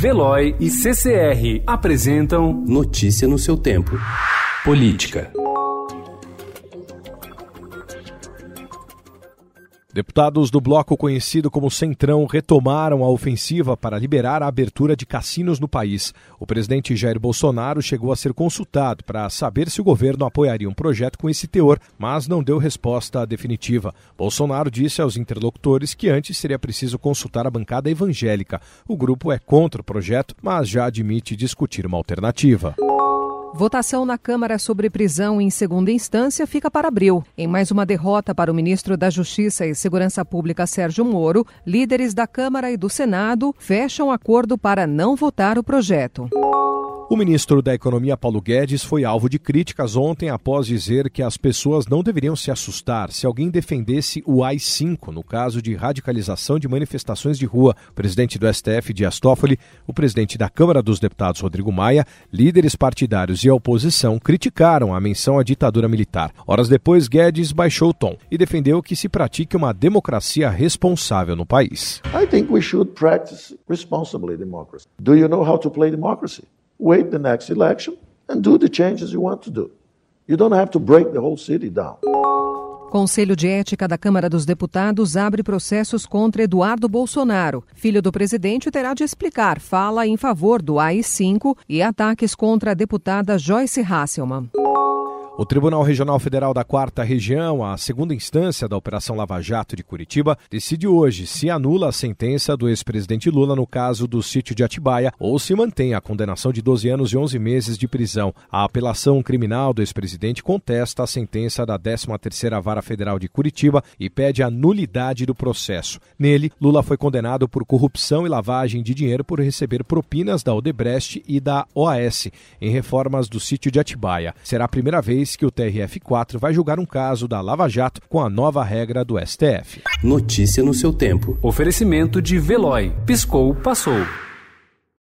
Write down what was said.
Veloy e CCR apresentam Notícia no seu tempo. Política. Deputados do bloco conhecido como Centrão retomaram a ofensiva para liberar a abertura de cassinos no país. O presidente Jair Bolsonaro chegou a ser consultado para saber se o governo apoiaria um projeto com esse teor, mas não deu resposta definitiva. Bolsonaro disse aos interlocutores que antes seria preciso consultar a bancada evangélica. O grupo é contra o projeto, mas já admite discutir uma alternativa. Votação na Câmara sobre prisão em segunda instância fica para abril. Em mais uma derrota para o ministro da Justiça e Segurança Pública Sérgio Moro, líderes da Câmara e do Senado fecham acordo para não votar o projeto. O ministro da Economia Paulo Guedes foi alvo de críticas ontem após dizer que as pessoas não deveriam se assustar se alguém defendesse o AI-5 no caso de radicalização de manifestações de rua. O presidente do STF, Dias Toffoli, o presidente da Câmara dos Deputados, Rodrigo Maia, líderes partidários e a oposição criticaram a menção à ditadura militar. Horas depois, Guedes baixou o tom e defendeu que se pratique uma democracia responsável no país. I think we should practice responsibly democracy. Do you know how to play democracy? Wait the next election and do the changes you want to do. You don't have to break the whole city down. Conselho de Ética da Câmara dos Deputados abre processos contra Eduardo Bolsonaro. Filho do presidente terá de explicar fala em favor do AI-5 e ataques contra a deputada Joyce Hasselman. O Tribunal Regional Federal da Quarta Região, a segunda instância da Operação Lava Jato de Curitiba, decide hoje se anula a sentença do ex-presidente Lula no caso do sítio de Atibaia ou se mantém a condenação de 12 anos e 11 meses de prisão. A apelação criminal do ex-presidente contesta a sentença da 13ª Vara Federal de Curitiba e pede a nulidade do processo. Nele, Lula foi condenado por corrupção e lavagem de dinheiro por receber propinas da Odebrecht e da OAS em reformas do sítio de Atibaia. Será a primeira vez que o TRF4 vai julgar um caso da Lava Jato com a nova regra do STF. Notícia no seu tempo. Oferecimento de Veloy. Piscou, passou.